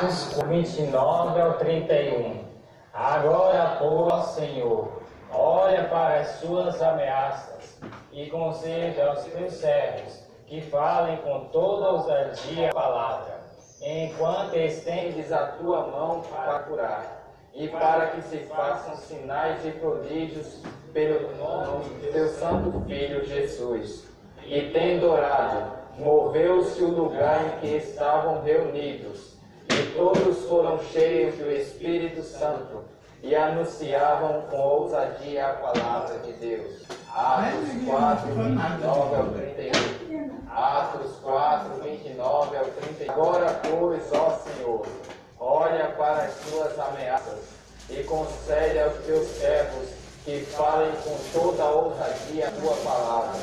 Atos 29 ao 31. Agora, pois, Senhor, olha para as suas ameaças e conceda aos teus servos que falem com toda ousadia a palavra, enquanto estendes a tua mão para curar, e para que se façam sinais e prodígios pelo nome do teu santo Filho Jesus. E tendo orado, moveu-se o lugar em que estavam reunidos, e todos foram cheios do Espírito Santo e anunciavam com ousadia a palavra de Deus. Atos 4, 29 ao 31. Atos 4, 29 ao 31. Agora, pois, ó Senhor, olha para as tuas ameaças e concede aos teus servos que falem com toda a ousadia a tua palavra,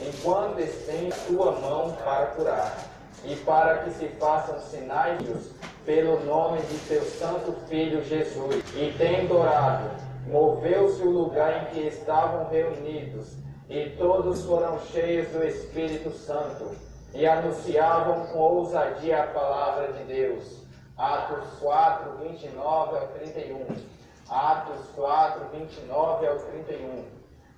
enquanto estende tua mão para curar, e para que se façam sinais pelo nome de teu santo Filho Jesus. E tendo orado, moveu-se o lugar em que estavam reunidos, e todos foram cheios do Espírito Santo, e anunciavam com ousadia a palavra de Deus. Atos 4, 29 ao 31. Atos 4, 29 ao 31.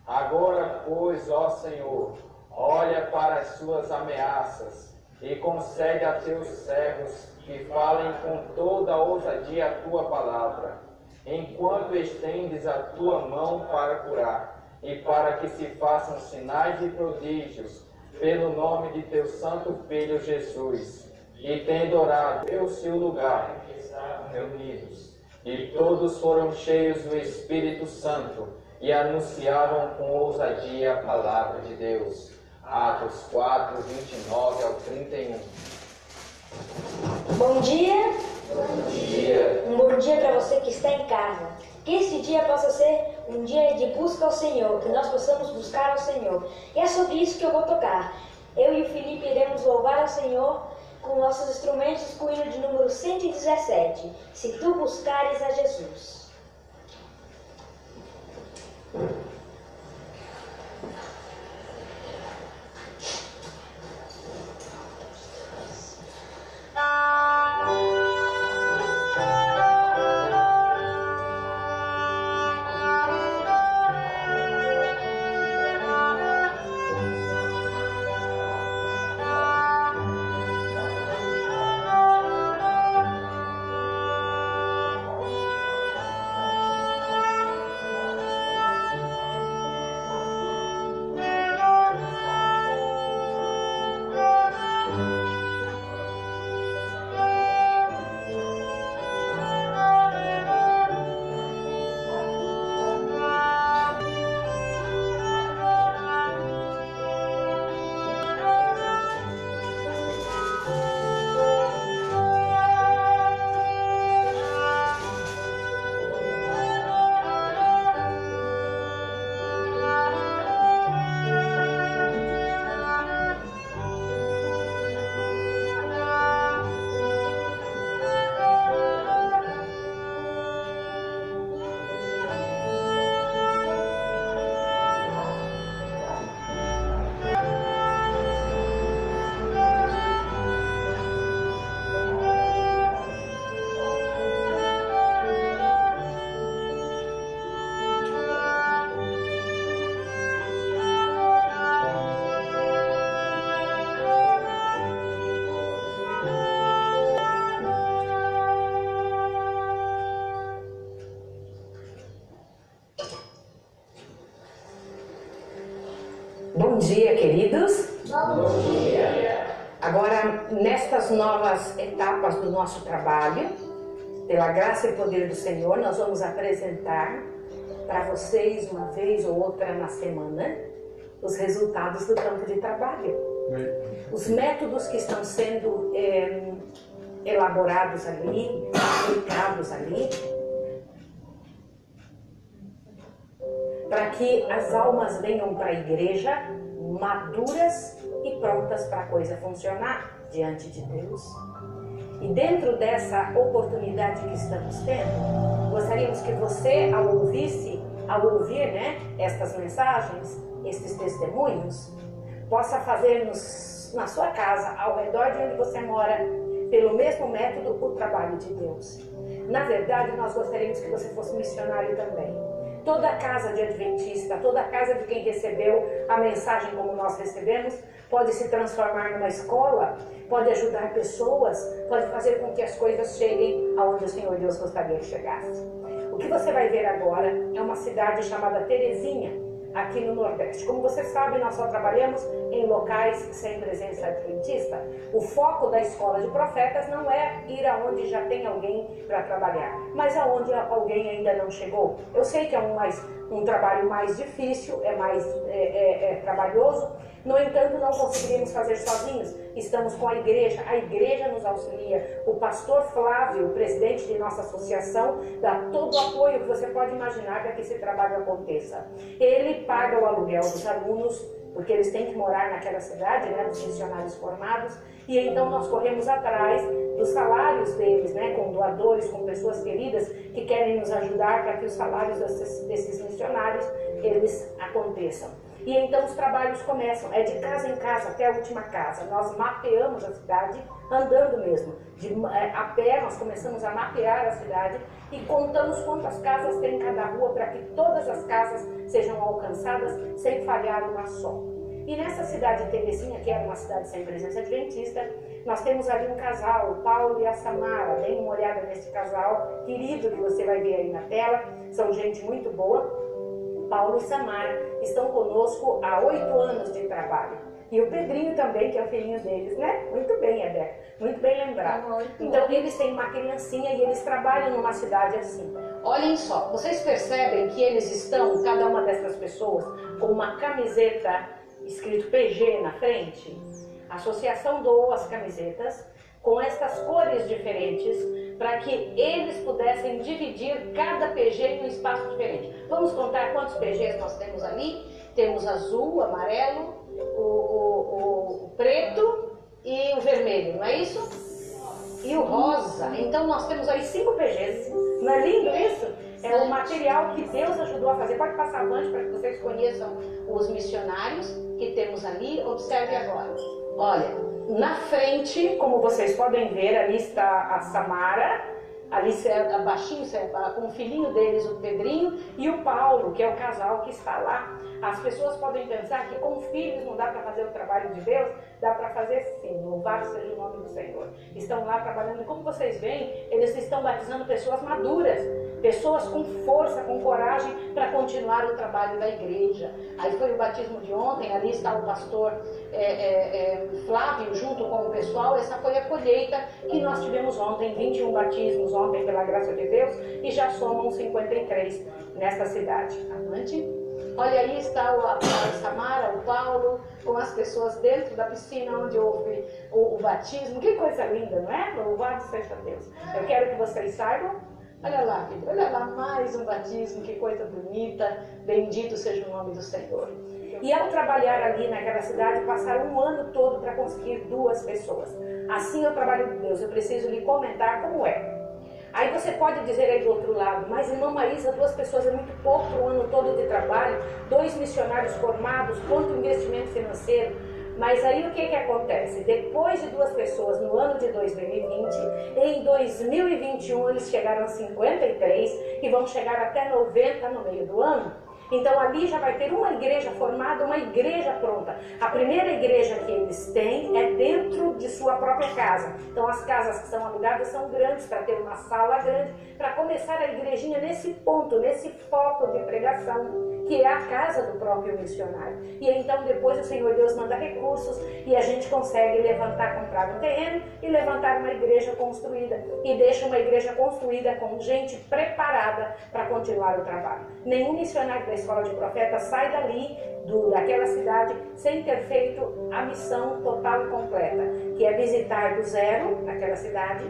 Agora, pois, ó Senhor, olha para as suas ameaças e concede a teus servos que falem com toda ousadia a tua palavra, enquanto estendes a tua mão para curar, e para que se façam sinais e prodígios, pelo nome de teu santo Filho Jesus. E tendo orado, deu-se o lugar estavam reunidos, e todos foram cheios do Espírito Santo, e anunciavam com ousadia a palavra de Deus. Atos 4, 29 ao 31. Bom dia. Bom dia. Um bom dia para você que está em casa. Que esse dia possa ser um dia de busca ao Senhor, que nós possamos buscar ao Senhor. E é sobre isso que eu vou tocar. Eu e o Felipe iremos louvar ao Senhor com nossos instrumentos com o hino de número 117. Se tu buscares a Jesus. Queridos. Bom dia. Agora, nestas novas etapas do nosso trabalho, pela graça e poder do Senhor, nós vamos apresentar para vocês, uma vez ou outra na semana, os resultados do campo de trabalho. Os métodos que estão sendo eh, elaborados ali, aplicados ali, para que as almas venham para a igreja maduras e prontas para a coisa funcionar diante de Deus. E dentro dessa oportunidade que estamos tendo, gostaríamos que você, ao ouvir-se, ao ouvir né, estas mensagens, estes testemunhos, possa fazer nos, na sua casa, ao redor de onde você mora, pelo mesmo método, o trabalho de Deus. Na verdade, nós gostaríamos que você fosse missionário também. Toda casa de adventista, toda casa de quem recebeu a mensagem como nós recebemos, pode se transformar numa escola, pode ajudar pessoas, pode fazer com que as coisas cheguem aonde o Senhor Deus gostaria que chegasse. O que você vai ver agora é uma cidade chamada Terezinha, aqui no Nordeste. Como você sabe, nós só trabalhamos em locais sem presença adventista. O foco da escola de profetas não é ir aonde já tem alguém para trabalhar, mas aonde alguém ainda não chegou. Eu sei que é um, mais, um trabalho mais difícil, é mais é, é, é trabalhoso, no entanto, não conseguiríamos fazer sozinhos. Estamos com a igreja, a igreja nos auxilia. O pastor Flávio, o presidente de nossa associação, dá todo o apoio que você pode imaginar para que esse trabalho aconteça. Ele paga o aluguel dos alunos, porque eles têm que morar naquela cidade, né, dos missionários formados, e então nós corremos atrás dos salários deles, né, com doadores, com pessoas queridas que querem nos ajudar para que os salários desses, desses missionários eles aconteçam. E então os trabalhos começam, é de casa em casa até a última casa. Nós mapeamos a cidade andando mesmo. De, é, a pé nós começamos a mapear a cidade e contamos quantas casas tem em cada rua para que todas as casas sejam alcançadas sem falhar uma só. E nessa cidade de Terezinha, que era uma cidade sem presença adventista, nós temos ali um casal, o Paulo e a Samara. Dê uma olhada nesse casal querido que você vai ver aí na tela. São gente muito boa. Paulo e Samara estão conosco há oito anos de trabalho. E o Pedrinho também, que é o filhinho deles, né? Muito bem, Rebeca. Muito bem lembrado. Então, eles têm uma criancinha e eles trabalham numa cidade assim. Olhem só, vocês percebem que eles estão, cada uma dessas pessoas, com uma camiseta escrito PG na frente? A associação doou as camisetas com estas cores diferentes para que eles pudessem dividir cada PG em um espaço diferente. Vamos contar quantos PGs nós temos ali? Temos azul, amarelo, o, o, o preto e o vermelho, não é isso? E o rosa. Então nós temos aí cinco PGs. Não é lindo isso? É o material que Deus ajudou a fazer. Pode passar avante para que vocês conheçam os missionários que temos ali. Observe agora. Olha, na frente, como vocês podem ver, ali está a Samara, ali abaixinho, com o filhinho deles, o Pedrinho, e o Paulo, que é o casal que está lá. As pessoas podem pensar que com filhos não dá para fazer o trabalho de Deus, dá para fazer sim, louvado seja o nome do Senhor. Estão lá trabalhando, e como vocês veem, eles estão batizando pessoas maduras, pessoas com força, com coragem para continuar o trabalho da igreja. Aí foi o batismo de ontem, ali está o pastor é, é, é, Flávio junto com o pessoal. Essa foi a colheita que nós tivemos ontem, 21 batismos ontem, pela graça de Deus, e já somam 53 nesta cidade. Amante? Olha aí está o, a Samara, o Paulo, com as pessoas dentro da piscina onde houve o, o batismo. Que coisa linda, não é? Louvado seja Deus. Eu quero que vocês saibam Olha lá, filho, olha lá, mais um batismo, que coisa bonita. Bendito seja o nome do Senhor. E ao trabalhar ali naquela cidade, passaram um ano todo para conseguir duas pessoas. Assim o trabalho de Deus. Eu preciso lhe comentar como é. Aí você pode dizer aí do outro lado, mas irmã Maísa, duas pessoas é muito pouco o ano todo de trabalho, dois missionários formados, quanto investimento financeiro. Mas aí o que, que acontece? Depois de duas pessoas no ano de 2020, em 2021 eles chegaram a 53 e vão chegar até 90 no meio do ano. Então ali já vai ter uma igreja formada, uma igreja pronta. A primeira igreja que eles têm é dentro de sua própria casa. Então as casas que são alugadas são grandes para ter uma sala grande, para começar a igrejinha nesse ponto, nesse foco de pregação que é a casa do próprio missionário. E então depois o Senhor Deus manda recursos e a gente consegue levantar, comprar um terreno e levantar uma igreja construída. E deixa uma igreja construída com gente preparada para continuar o trabalho. Nenhum missionário da escola de profetas sai dali, do, daquela cidade, sem ter feito a missão total e completa, que é visitar do zero naquela cidade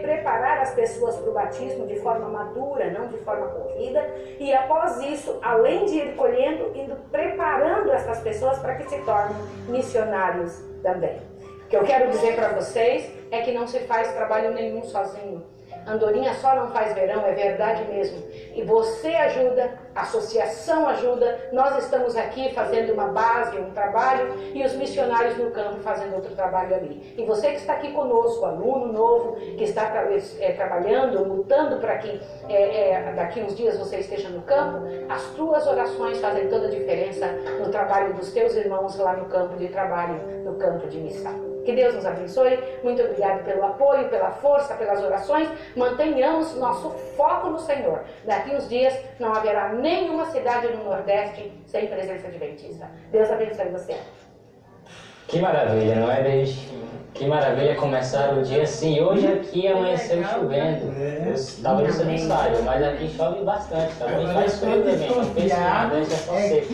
preparar as pessoas para o batismo de forma madura, não de forma corrida, e após isso, além de ir colhendo, indo preparando essas pessoas para que se tornem missionários também. O que eu quero dizer para vocês é que não se faz trabalho nenhum sozinho. Andorinha só não faz verão, é verdade mesmo. E você ajuda, a associação ajuda, nós estamos aqui fazendo uma base, um trabalho, e os missionários no campo fazendo outro trabalho ali. E você que está aqui conosco, aluno novo, que está é, trabalhando, lutando para que é, é, daqui uns dias você esteja no campo, as tuas orações fazem toda a diferença no trabalho dos teus irmãos lá no campo de trabalho, no campo de missão. Que Deus nos abençoe. Muito obrigado pelo apoio, pela força, pelas orações. Mantenhamos nosso foco no Senhor. Daqui uns dias não haverá nenhuma cidade no Nordeste sem presença de dentista. Deus abençoe você. Que maravilha, não é, Deise? Que maravilha começar o dia assim. Hoje aqui amanheceu chovendo. Talvez você não saiba, mas aqui chove bastante, tá bom? Faz frio também, não pense nada, é só seca.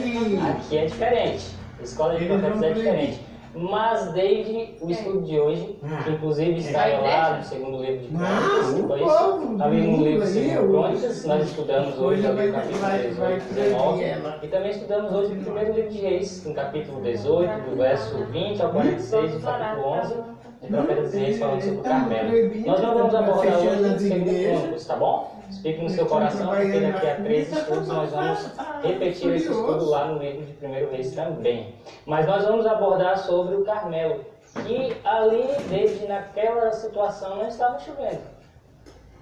Aqui é diferente. Escola de profetas é diferente. Mas desde o estudo de hoje, que inclusive está lá no segundo livro de Crônicas, ali no livro de Crônicas, nós estudamos hoje no capítulo 18, 19, e também estudamos hoje no primeiro livro de Reis, no capítulo 18, do verso 20 ao 46, do capítulo 11, e Reis, falando sobre o Carmelo. Nós não vamos abordar hoje no segundo Crônicas, tá bom? Fique no seu coração, porque daqui a três estudos nós vamos repetir esse estudo lá no livro de Primeiro Reis também. Mas nós vamos abordar sobre o Carmelo. E ali, desde naquela situação, não estava chovendo.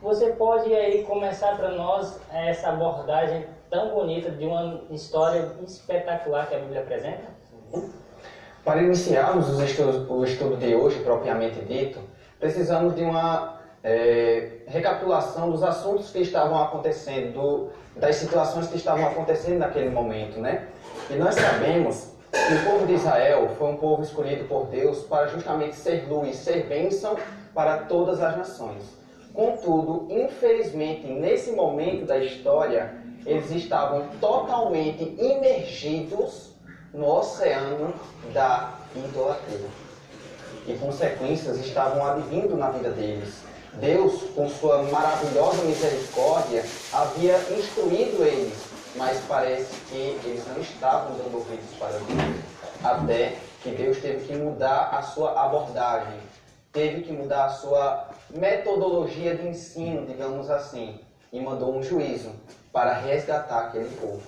Você pode aí começar para nós essa abordagem tão bonita de uma história espetacular que a Bíblia apresenta? Para iniciarmos o estudo de hoje, propriamente dito, precisamos de uma é, recapitulação dos assuntos que estavam acontecendo, do, das situações que estavam acontecendo naquele momento, né? E nós sabemos que o povo de Israel foi um povo escolhido por Deus para justamente ser luz, ser bênção para todas as nações. Contudo, infelizmente, nesse momento da história, eles estavam totalmente imergidos no oceano da idolatria. E consequências estavam advindo na vida deles. Deus, com sua maravilhosa misericórdia, havia instruído eles, mas parece que eles não estavam dando ouvidos para Deus. Até que Deus teve que mudar a sua abordagem, teve que mudar a sua metodologia de ensino, digamos assim, e mandou um juízo para resgatar aquele povo.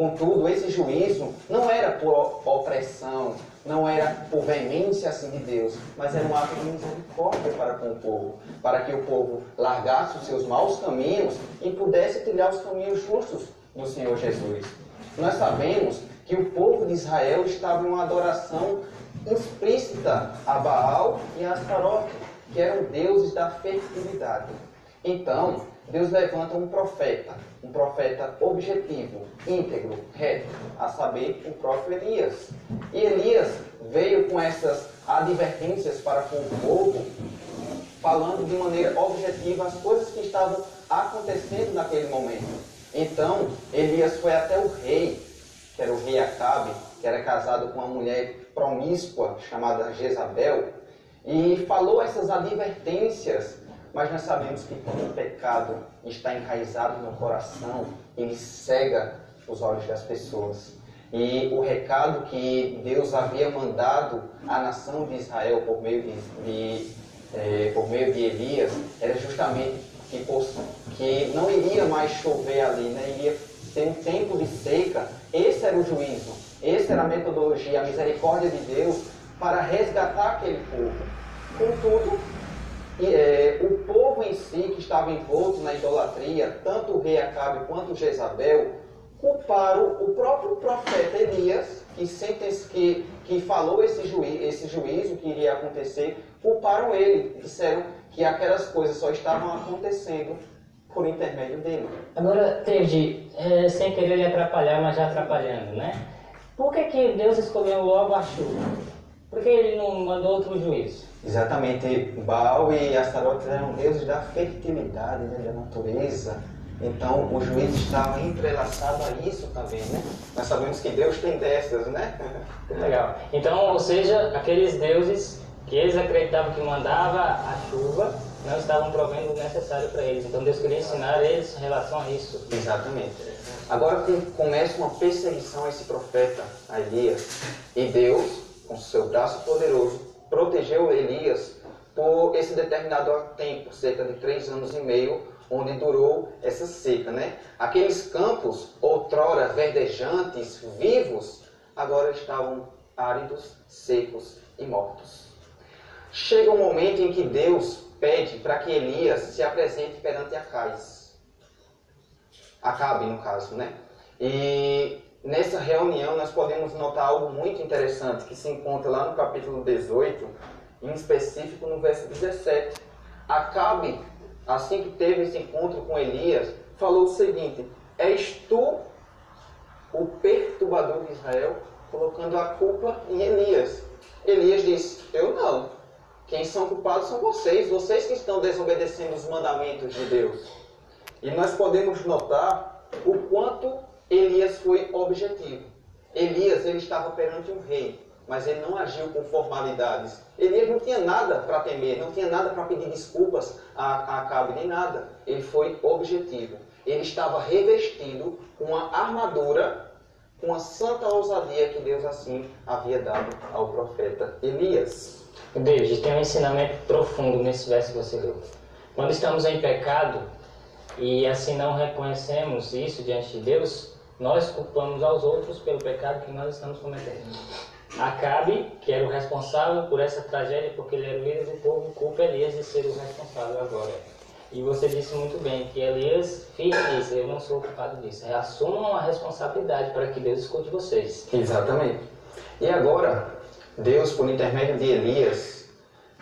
Contudo, esse juízo não era por opressão, não era por veemência assim de Deus, mas era um ato de misericórdia para com o povo, para que o povo largasse os seus maus caminhos e pudesse trilhar os caminhos justos do Senhor Jesus. Nós sabemos que o povo de Israel estava em uma adoração explícita a Baal e a Astarote, que eram deuses da fertilidade. Então, Deus levanta um profeta, um profeta objetivo, íntegro, reto, a saber, o próprio Elias. E Elias veio com essas advertências para com o povo, falando de maneira objetiva as coisas que estavam acontecendo naquele momento. Então, Elias foi até o rei, que era o rei Acabe, que era casado com uma mulher promíscua chamada Jezabel, e falou essas advertências mas nós sabemos que quando o pecado está enraizado no coração, ele cega os olhos das pessoas. E o recado que Deus havia mandado à nação de Israel por meio de, de eh, por meio de Elias era justamente que, que não iria mais chover ali, né? iria ter um tempo de seca. Esse era o juízo, essa era a metodologia, a misericórdia de Deus para resgatar aquele povo. Contudo, é, o povo em si que estava envolto na idolatria, tanto o rei Acabe quanto Jezabel, culparam o próprio profeta Elias, que, sentence, que, que falou esse, juí, esse juízo que iria acontecer, culparam ele. Disseram que aquelas coisas só estavam acontecendo por intermédio dele. Agora, Teji, é, sem querer lhe atrapalhar, mas já atrapalhando, né? Por que, que Deus escolheu logo a chuva? Por que ele não mandou outro juízo? Exatamente, Baal e Astaroth eram deuses da fertilidade, né, da natureza. Então o juiz estava entrelaçado a isso também, né? Nós sabemos que Deus tem dessas, né? Legal. Então, ou seja, aqueles deuses que eles acreditavam que mandava a chuva não estavam provendo o necessário para eles. Então Deus queria ensinar eles em relação a isso. Exatamente. Agora começa uma perseguição a esse profeta, a Elias, e Deus, com seu braço poderoso, protegeu Elias por esse determinado tempo, cerca de três anos e meio, onde durou essa seca, né? Aqueles campos, outrora verdejantes, vivos, agora estavam áridos, secos e mortos. Chega um momento em que Deus pede para que Elias se apresente perante Acais. Acabe, no caso, né? E nessa reunião nós podemos notar algo muito interessante que se encontra lá no capítulo 18, em específico no verso 17. Acabe, assim que teve esse encontro com Elias, falou o seguinte: És tu o perturbador de Israel, colocando a culpa em Elias. Elias disse: Eu não. Quem são culpados são vocês, vocês que estão desobedecendo os mandamentos de Deus. E nós podemos notar o quanto Elias foi objetivo. Elias ele estava perante um rei, mas ele não agiu com formalidades. Elias não tinha nada para temer, não tinha nada para pedir desculpas a, a Acabe, nem nada. Ele foi objetivo. Ele estava revestido com uma armadura, com a santa ousadia que Deus assim havia dado ao profeta Elias. David, tem um ensinamento profundo nesse verso que você leu. Quando estamos em pecado e assim não reconhecemos isso diante de Deus, nós culpamos aos outros pelo pecado que nós estamos cometendo. Acabe, que era o responsável por essa tragédia, porque ele era o líder do povo, culpa Elias de ser o responsável agora. E você disse muito bem que Elias firme diz, eu não sou culpado disso. Assumam a responsabilidade para que Deus escute vocês. Exatamente. E agora, Deus, por intermédio de Elias,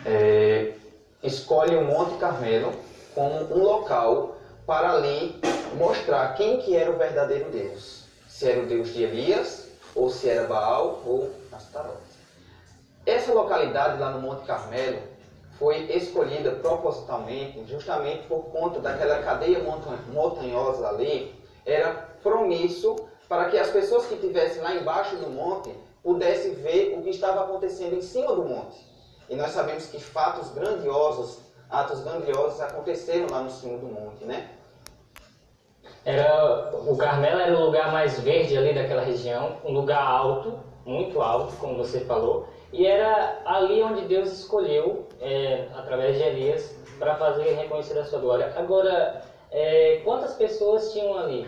é, escolhe o Monte Carmelo como um local para ali mostrar quem que era o verdadeiro Deus. Se era o Deus de Elias, ou se era Baal ou Astarote. Essa localidade lá no Monte Carmelo foi escolhida propositalmente, justamente por conta daquela cadeia montanhosa ali, era promisso para que as pessoas que estivessem lá embaixo do monte pudesse ver o que estava acontecendo em cima do monte. E nós sabemos que fatos grandiosos, atos grandiosos aconteceram lá no cimo do monte, né? Era, o Carmelo era o lugar mais verde ali daquela região, um lugar alto, muito alto, como você falou, e era ali onde Deus escolheu, é, através de Elias, para fazer reconhecer a sua glória. Agora, é, quantas pessoas tinham ali?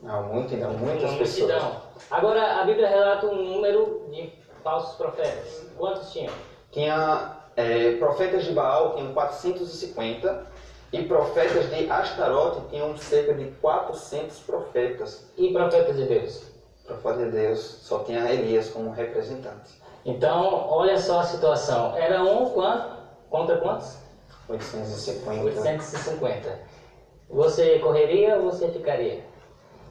Não, multidão, muitas pessoas. Multidão. Agora, a Bíblia relata um número de falsos profetas. Quantos tinham? Tinha é, profetas de Baal, tinham 450, e profetas de Astarote tinham cerca de 400 profetas. E profetas de Deus? Profeta de Deus só tinha Elias como representante. Então, olha só a situação. Era um quanto? Contra quantos? 850. 850. Você correria ou você ficaria?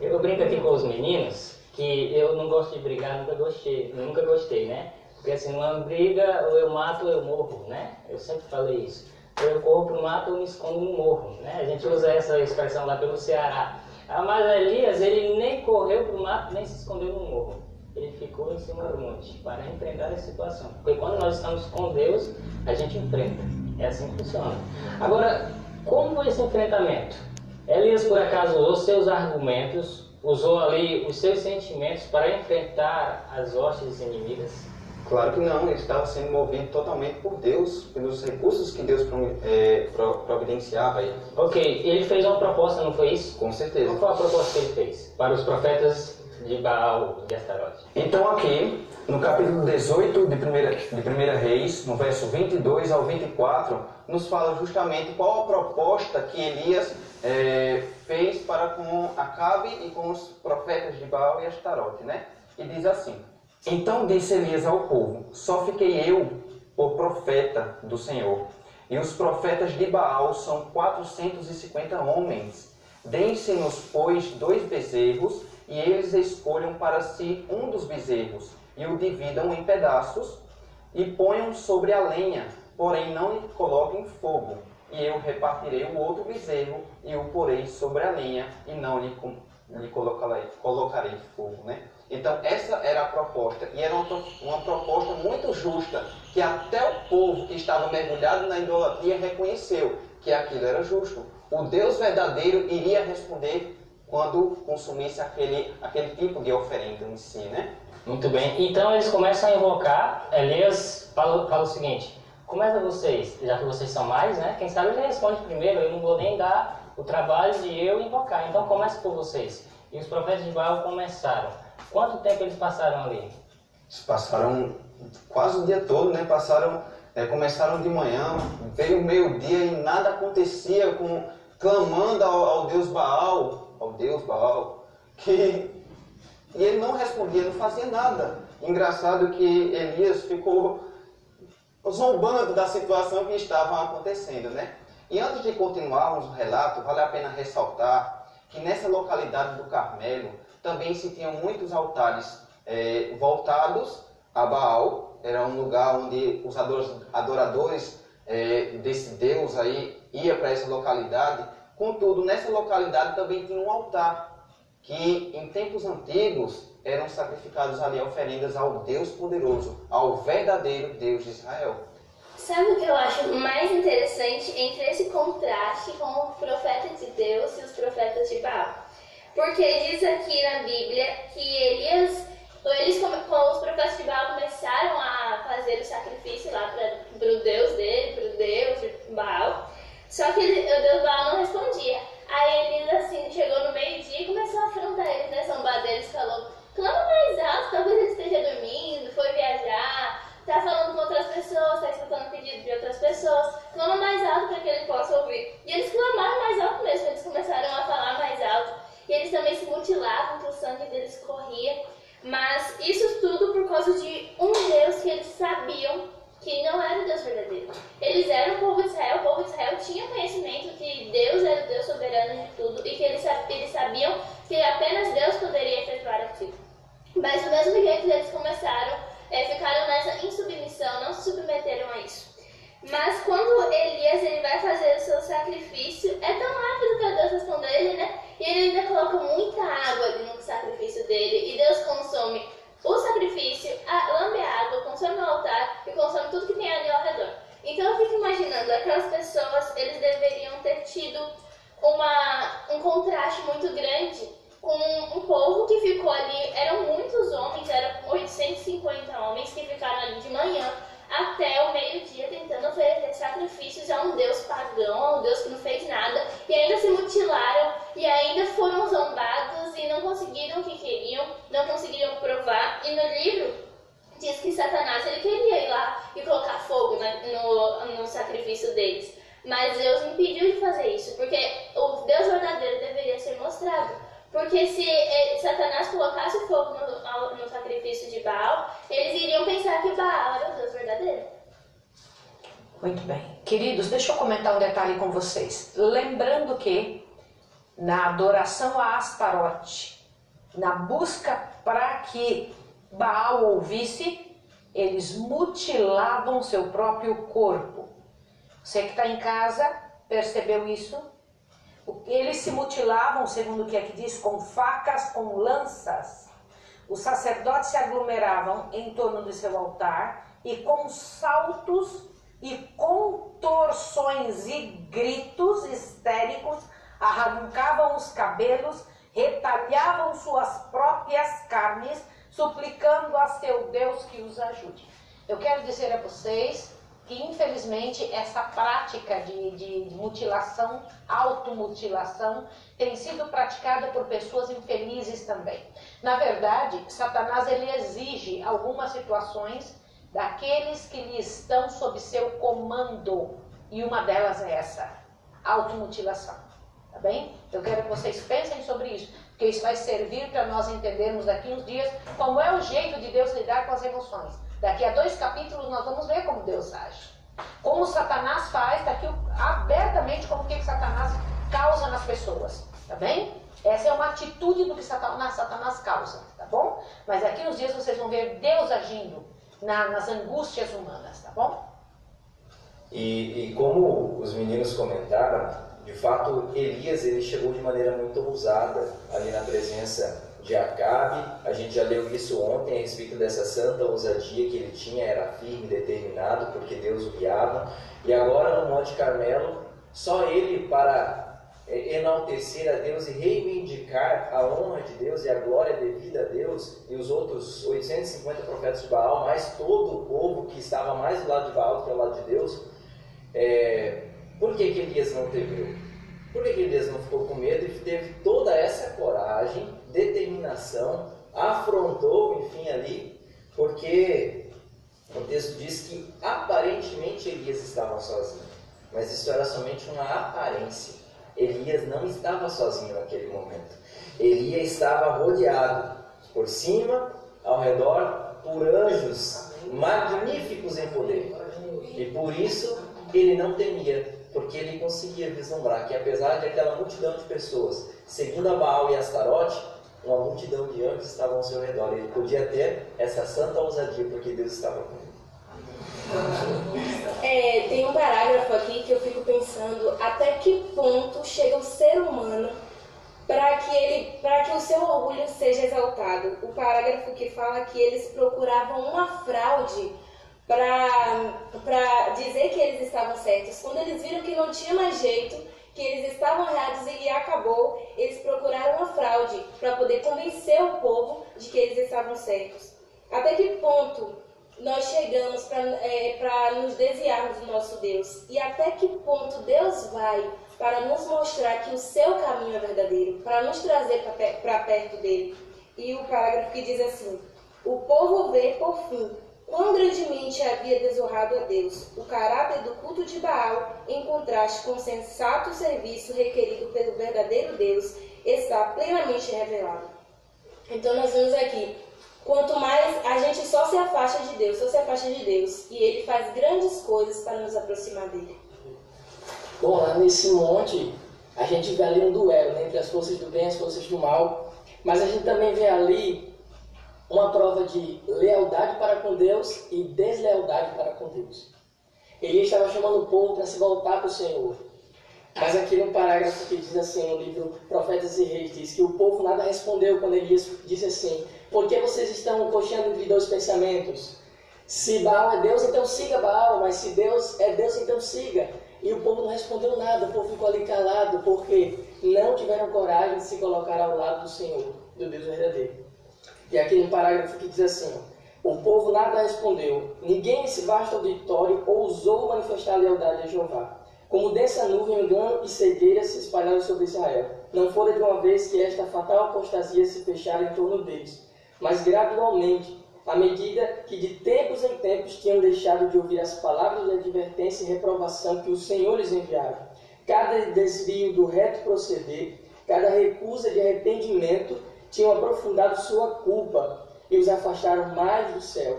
Eu brinco aqui com os meninos que eu não gosto de brigar, nunca gostei, nunca gostei, né? Porque assim, numa briga, ou eu mato ou eu morro, né? Eu sempre falei isso. Eu corro pro mato ou me escondo no morro, né? A gente usa essa expressão lá pelo Ceará. Ah, mas Elias, ele nem correu pro mato, nem se escondeu no morro. Ele ficou em cima do monte para enfrentar a situação. Porque quando nós estamos com Deus, a gente enfrenta. É assim que funciona. Agora, como foi esse enfrentamento? Elias, por acaso, usou seus argumentos usou ali os seus sentimentos para enfrentar as hostes inimigas? Claro que não, ele estava sendo movido totalmente por Deus, pelos recursos que Deus é, providenciava aí. Ok, ele fez uma proposta, não foi isso? Com certeza. Qual foi a proposta que ele fez para os profetas de Baal, de Astarote? Então aqui, no capítulo 18 de 1 de primeira Reis, no verso 22 ao 24, nos fala justamente qual a proposta que Elias é, fez para com Acabe e com os profetas de Baal e Astarote, né? E diz assim: Então disse Elias ao povo: Só fiquei eu, o profeta do Senhor, e os profetas de Baal são quatrocentos e homens. Deem-se-nos, pois, dois bezerros, e eles escolham para si um dos bezerros, e o dividam em pedaços, e ponham sobre a lenha, porém não lhe coloquem fogo e eu repartirei o outro bezerro e o porei sobre a lenha e não lhe, lhe colocarei, colocarei fogo, né? Então essa era a proposta e era uma, uma proposta muito justa que até o povo que estava mergulhado na idolatria reconheceu que aquilo era justo. O Deus verdadeiro iria responder quando consumisse aquele, aquele tipo de oferenda em si, né? Muito bem. Então eles começam a invocar. Elias fala, fala o seguinte: Começa vocês, já que vocês são mais, né? Quem sabe ele responde primeiro, eu não vou nem dar o trabalho de eu invocar. Então começa por vocês. E os profetas de Baal começaram. Quanto tempo eles passaram ali? Eles passaram quase o dia todo, né? Passaram, é, começaram de manhã, veio meio-dia e nada acontecia, com, clamando ao, ao Deus Baal, ao Deus Baal, que e ele não respondia, não fazia nada. Engraçado que Elias ficou zombando da situação que estava acontecendo, né? E antes de continuarmos o relato, vale a pena ressaltar que nessa localidade do Carmelo também se tinham muitos altares é, voltados a Baal. Era um lugar onde os adoradores é, desse Deus aí ia para essa localidade. Contudo, nessa localidade também tinha um altar que em tempos antigos eram sacrificados ali oferendas ao Deus poderoso, ao verdadeiro Deus de Israel. Sabe o que eu acho mais interessante entre esse contraste com o profeta de Deus e os profetas de Baal? Porque diz aqui na Bíblia que Elias, eles, os profetas de Baal começaram a fazer o sacrifício lá para o Deus dele, para o Deus de Baal, só que o Deus Baal não respondia. Aí Elias assim chegou no meio-dia e começou a afrontar eles, né? Zombar deles, falou: clama mais alto, talvez ele esteja dormindo, foi viajar, tá falando com outras pessoas, tá escutando pedido de outras pessoas, clama mais alto para que ele possa ouvir. E eles clamaram mais alto mesmo, eles começaram a falar mais alto. E eles também se mutilavam, que o sangue deles corria. Mas isso tudo por causa de um Deus que eles sabiam que não era o Deus verdadeiro. Eles eram o povo de Israel, o povo de Israel tinha conhecimento que Deus era o Deus soberano de tudo e que eles, eles sabiam que apenas Deus poderia efetuar aquilo. Mas do mesmo jeito eles começaram, é, ficaram nessa insubmissão, não se submeteram a isso. Mas quando Elias ele vai fazer o seu sacrifício, é tão rápido que Deus responde ele, né? E ele ainda coloca muita água ali no sacrifício dele, e Deus consome o sacrifício, a, lambe a água, consome o altar e consome tudo que tem ali ao redor. Então eu fico imaginando, aquelas pessoas, eles deveriam ter tido uma, um contraste muito grande com um povo que ficou ali, eram muitos homens, eram 850 homens que ficaram ali de manhã até o meio-dia tentando oferecer sacrifícios a um Deus pagão, a um Deus que não fez nada, e ainda se mutilaram, e ainda foram zombados e não conseguiram o que queriam, não conseguiram provar. E no livro diz que Satanás ele queria ir lá e colocar fogo no, no sacrifício deles. Mas Deus impediu de fazer isso, porque o Deus verdadeiro deveria ser mostrado. Porque se Satanás colocasse o fogo no, no, sacrifício de Baal, eles iriam pensar que Baal era o Deus verdadeiro. Muito bem. Queridos, deixa eu comentar um detalhe com vocês. Lembrando que na adoração a Astarote, na busca para que Baal ouvisse, eles mutilavam seu próprio corpo. Você que está em casa percebeu isso? Eles se mutilavam, segundo o que aqui diz, com facas, com lanças. Os sacerdotes se aglomeravam em torno do seu altar e com saltos e contorções e gritos histéricos arrancavam os cabelos, retalhavam suas próprias carnes, suplicando a seu Deus que os ajude. Eu quero dizer a vocês que infelizmente essa prática de, de, mutilação, automutilação, tem sido praticada por pessoas infelizes também. Na verdade, Satanás ele exige algumas situações daqueles que lhe estão sob seu comando, e uma delas é essa, automutilação. Tá bem? Eu quero que vocês pensem sobre isso, porque isso vai servir para nós entendermos daqui uns dias como é o jeito de Deus lidar com as emoções. Daqui a dois capítulos nós vamos ver como Deus age. Como Satanás faz, daqui abertamente como que Satanás causa nas pessoas. Tá bem? Essa é uma atitude do que Satanás, Satanás causa, tá bom? Mas aqui nos dias vocês vão ver Deus agindo na, nas angústias humanas, tá bom? E, e, como os meninos comentaram, de fato Elias ele chegou de maneira muito ousada ali na presença de Acabe. A gente já leu isso ontem a respeito dessa santa ousadia que ele tinha, era firme, determinado, porque Deus o guiava. E agora no Monte Carmelo, só ele para é, enaltecer a Deus e reivindicar a honra de Deus e a glória devida a Deus, e os outros 850 profetas de Baal, mais todo o povo que estava mais do lado de Baal do que ao lado de Deus, é, por que, que Elias não temeu? Por que, que Elias não ficou com medo e teve toda essa coragem, determinação, afrontou, enfim, ali, porque o texto diz que aparentemente Elias estava sozinho, mas isso era somente uma aparência. Elias não estava sozinho naquele momento. Elias estava rodeado por cima, ao redor, por anjos magníficos em poder. E por isso ele não temia, porque ele conseguia vislumbrar que apesar de aquela multidão de pessoas seguindo a Baal e Astarote, uma multidão de anjos estavam ao seu redor. Ele podia ter essa santa ousadia, porque Deus estava com ele. É, tem um parágrafo aqui que eu fico pensando até que ponto chega o ser humano para que ele, para que o seu orgulho seja exaltado. O parágrafo que fala que eles procuravam uma fraude para dizer que eles estavam certos. Quando eles viram que não tinha mais jeito, que eles estavam errados e acabou, eles procuraram uma fraude para poder convencer o povo de que eles estavam certos. Até que ponto nós chegamos para é, nos desviarmos do nosso Deus? E até que ponto Deus vai para nos mostrar que o seu caminho é verdadeiro, para nos trazer para perto dele? E o parágrafo que diz assim: O povo vê, por fim, Quão grandemente havia desonrado a Deus o caráter do culto de Baal, em contraste com o sensato serviço requerido pelo verdadeiro Deus, está plenamente revelado. Então nós vemos aqui, quanto mais a gente só se afasta de Deus, só se afasta de Deus, e Ele faz grandes coisas para nos aproximar dele. Bom, lá nesse monte, a gente vê ali um duelo né, entre as forças do bem e as forças do mal, mas a gente também vê ali uma prova de lealdade para com Deus e deslealdade para com Deus. Ele estava chamando o povo para se voltar para o Senhor. Mas aqui no parágrafo que diz assim, no livro Profetas e Reis, diz que o povo nada respondeu quando ele disse assim, por que vocês estão coxando entre dois pensamentos? Se Baal é Deus, então siga Baal, mas se Deus é Deus, então siga. E o povo não respondeu nada, o povo ficou ali calado, porque não tiveram coragem de se colocar ao lado do Senhor, do Deus verdadeiro. E aqui no parágrafo que diz assim: O povo nada respondeu, ninguém nesse vasto auditório ousou manifestar lealdade a Jeová. Como densa nuvem, engano e cegueira se espalharam sobre Israel. Não fora de uma vez que esta fatal apostasia se fechara em torno deles, mas gradualmente, à medida que de tempos em tempos tinham deixado de ouvir as palavras de advertência e reprovação que o Senhor lhes enviara. Cada desvio do reto proceder, cada recusa de arrependimento tinham aprofundado sua culpa e os afastaram mais do céu.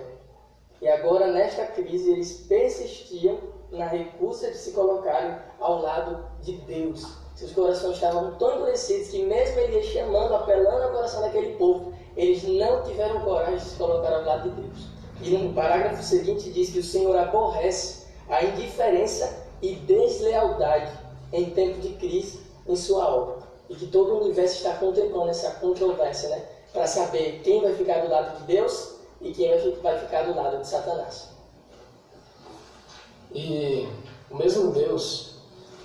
E agora, nesta crise, eles persistiam na recusa de se colocarem ao lado de Deus. Seus corações estavam tão endurecidos que, mesmo ele chamando, apelando ao coração daquele povo, eles não tiveram coragem de se colocar ao lado de Deus. E no parágrafo seguinte diz que o Senhor aborrece a indiferença e deslealdade em tempo de crise em sua obra e que todo o universo está contemplando essa controvérsia, né? Para saber quem vai ficar do lado de Deus e quem vai ficar do lado de Satanás. E o mesmo Deus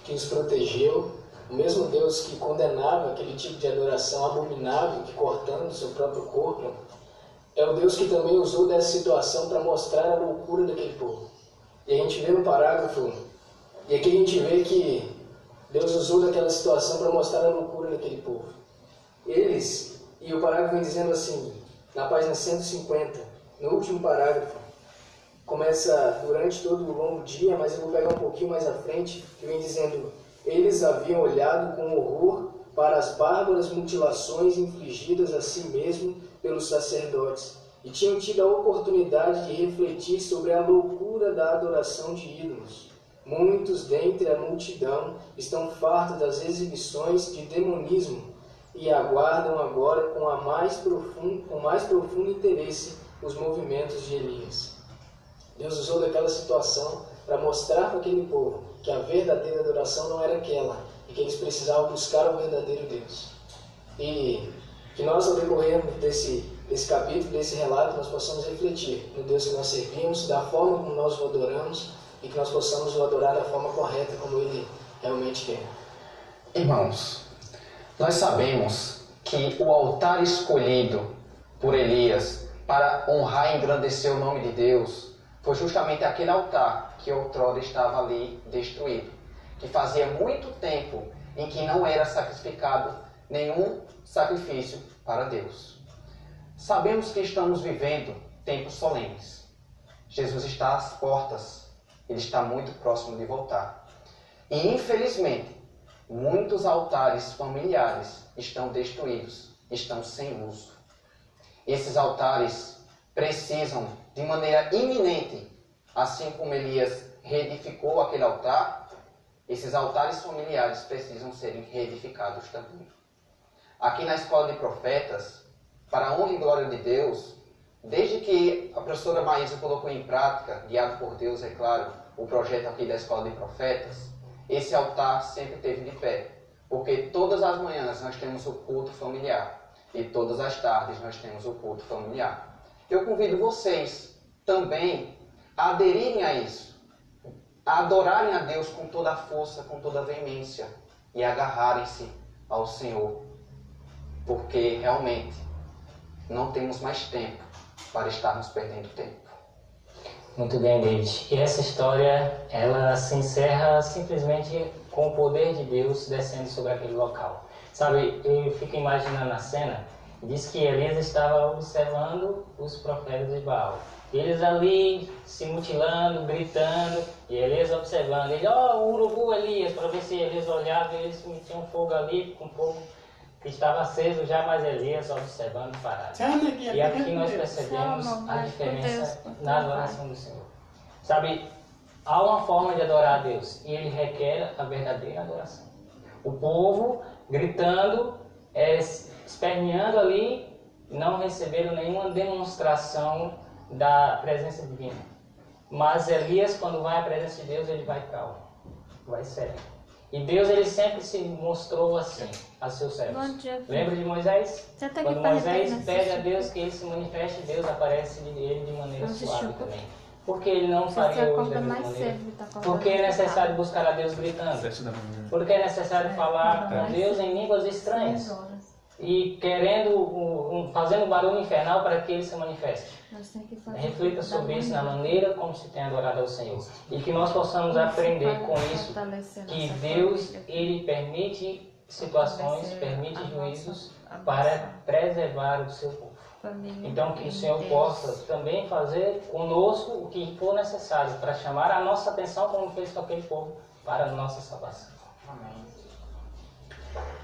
que os protegeu, o mesmo Deus que condenava aquele tipo de adoração abominável, que cortando seu próprio corpo, é o Deus que também usou dessa situação para mostrar a loucura daquele povo. E a gente vê no parágrafo, e aqui a gente vê que Deus usou daquela situação para mostrar a loucura daquele povo. Eles, e o parágrafo vem dizendo assim, na página 150, no último parágrafo, começa durante todo o longo dia, mas eu vou pegar um pouquinho mais à frente, que vem dizendo: Eles haviam olhado com horror para as bárbaras mutilações infligidas a si mesmo pelos sacerdotes, e tinham tido a oportunidade de refletir sobre a loucura da adoração de ídolos. Muitos dentre a multidão estão fartos das exibições de demonismo e aguardam agora com, a mais profundo, com mais profundo interesse os movimentos de Elias. Deus usou daquela situação para mostrar para aquele povo que a verdadeira adoração não era aquela e que eles precisavam buscar o verdadeiro Deus. E que nós, ao decorrer desse, desse capítulo, desse relato, nós possamos refletir no Deus que nós servimos, da forma como nós o adoramos e que nós possamos o adorar da forma correta, como Ele realmente quer. Irmãos, nós sabemos que o altar escolhido por Elias para honrar e engrandecer o nome de Deus foi justamente aquele altar que outrora estava ali destruído, que fazia muito tempo em que não era sacrificado nenhum sacrifício para Deus. Sabemos que estamos vivendo tempos solenes. Jesus está às portas, ele está muito próximo de voltar. E infelizmente, muitos altares familiares estão destruídos, estão sem uso. Esses altares precisam, de maneira iminente, assim como Elias reedificou aquele altar, esses altares familiares precisam serem reedificados também. Aqui na Escola de Profetas, para a honra e glória de Deus, desde que a professora Maísa colocou em prática, guiado por Deus, é claro, o projeto aqui da Escola de Profetas, esse altar sempre teve de pé. Porque todas as manhãs nós temos o culto familiar e todas as tardes nós temos o culto familiar. Eu convido vocês também a aderirem a isso, a adorarem a Deus com toda a força, com toda a veemência e agarrarem-se ao Senhor, porque realmente não temos mais tempo para estarmos perdendo tempo. Muito bem, David. E essa história, ela se encerra simplesmente com o poder de Deus descendo sobre aquele local. Sabe, eu fico imaginando a cena, diz que Elias estava observando os profetas de Baal. Eles ali se mutilando, gritando, e Elias observando. Ele, ó, oh, o urubu Elias, para ver se Elias olhava e eles metiam fogo ali, com fogo estava aceso já, mas Elias observando parado. E aqui nós percebemos a diferença na adoração do Senhor. Sabe, há uma forma de adorar a Deus e ele requer a verdadeira adoração. O povo gritando, é, esperneando ali, não receberam nenhuma demonstração da presença divina. Mas Elias, quando vai à presença de Deus, ele vai calmo, vai sério. E Deus ele sempre se mostrou assim a seus servos. Lembra de Moisés? Tá Quando Moisés pede a Deus que ele se manifeste, Deus aparece de ele de maneira suave também. Porque ele não faria hoje da mesma maneira? Porque é necessário buscar a Deus gritando. Porque é necessário falar com Deus em línguas estranhas. E querendo, um, fazendo barulho infernal para que ele se manifeste. Reflita sobre isso na maneira como se tem adorado ao Senhor. E que nós possamos aprender com isso que Deus, Ele permite situações, permite juízos para preservar o seu povo. Então que o Senhor possa também fazer conosco o que for necessário para chamar a nossa atenção, como fez com aquele povo, para a nossa salvação. Amém.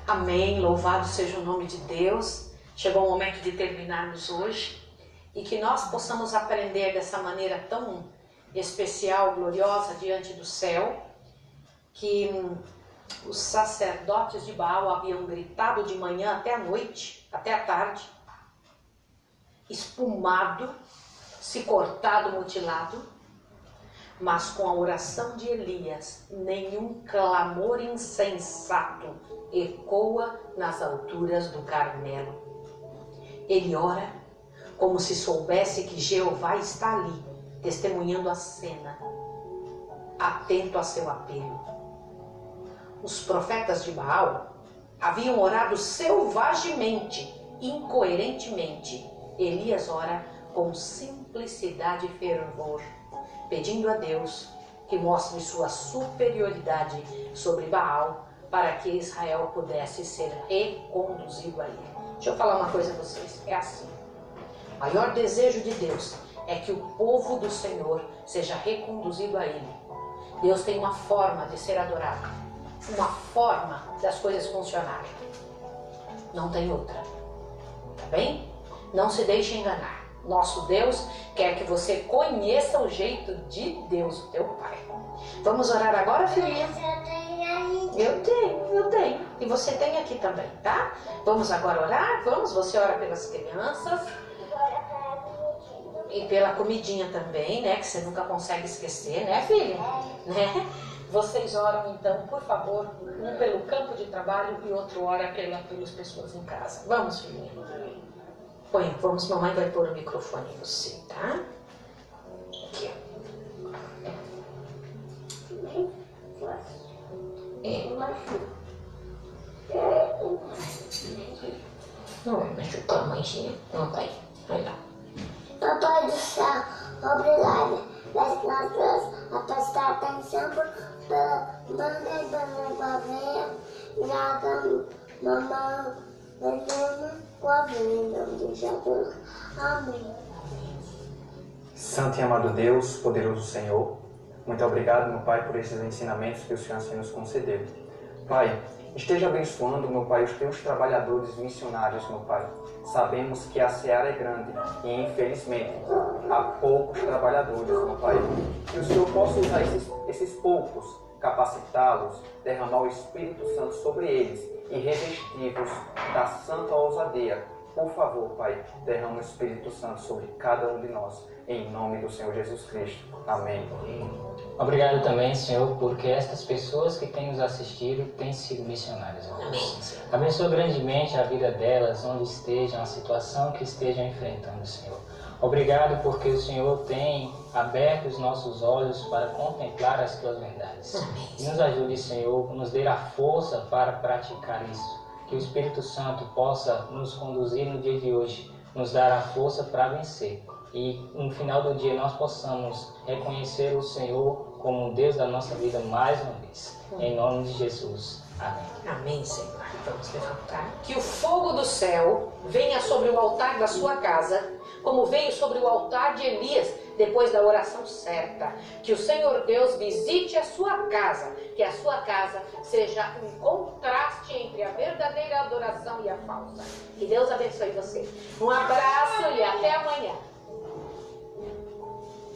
Amém. Louvado seja o nome de Deus. Chegou o momento de terminarmos hoje e que nós possamos aprender dessa maneira tão especial, gloriosa diante do céu, que os sacerdotes de Baal haviam gritado de manhã até a noite, até a tarde, espumado, se cortado, mutilado, mas com a oração de Elias, nenhum clamor insensato ecoa nas alturas do Carmelo. Ele ora como se soubesse que Jeová está ali, testemunhando a cena, atento a seu apelo. Os profetas de Baal haviam orado selvagemente, incoerentemente. Elias ora com simplicidade e fervor pedindo a Deus que mostre sua superioridade sobre Baal para que Israel pudesse ser reconduzido a ele. Deixa eu falar uma coisa a vocês, é assim. O maior desejo de Deus é que o povo do Senhor seja reconduzido a ele. Deus tem uma forma de ser adorado, uma forma das coisas funcionarem. Não tem outra. Tá bem? Não se deixe enganar. Nosso Deus quer que você conheça o jeito de Deus, o teu Pai. Vamos orar agora, filhinha? Eu tenho, eu tenho. E você tem aqui também, tá? Vamos agora orar? Vamos? Você ora pelas crianças. E pela comidinha também, né? Que você nunca consegue esquecer, né, filha? Né? Vocês oram então, por favor, um pelo campo de trabalho e outro ora pela, pelas pessoas em casa. Vamos, filhinha. Põe, vamos, mamãe vai pôr o microfone em você, tá? Aqui. É. Não vai machucar a mãezinha. Não vai. Vai lá. Papai do céu, obrigada das pessoas a prestar atenção pela Santo e amado Deus, poderoso Senhor, muito obrigado, meu Pai, por esses ensinamentos que o Senhor assim nos concedeu. Pai, esteja abençoando, meu Pai, os teus trabalhadores missionários, meu Pai. Sabemos que a seara é grande e, infelizmente, há poucos trabalhadores, meu Pai. Que o Senhor possa usar esses, esses poucos, capacitá-los, derramar o Espírito Santo sobre eles e revesti-los da santa ousadia. Por favor, Pai, derrama o Espírito Santo sobre cada um de nós. Em nome do Senhor Jesus Cristo. Amém. Obrigado também, Senhor, porque estas pessoas que têm nos assistido têm sido missionárias. Abençoa grandemente a vida delas, onde estejam, a situação que estejam enfrentando, Senhor. Obrigado porque o Senhor tem aberto os nossos olhos para contemplar as tuas verdades. E nos ajude, Senhor, nos dê a força para praticar isso. Que o Espírito Santo possa nos conduzir no dia de hoje, nos dar a força para vencer. E no final do dia nós possamos reconhecer o Senhor como Deus da nossa vida mais uma vez. Em nome de Jesus. Amém. Amém, Senhor. Vamos levantar. Que o fogo do céu venha sobre o altar da sua casa, como veio sobre o altar de Elias, depois da oração certa. Que o Senhor Deus visite a sua casa, que a sua casa seja um contraste entre a verdadeira adoração e a falsa. Que Deus abençoe você. Um abraço e até amanhã.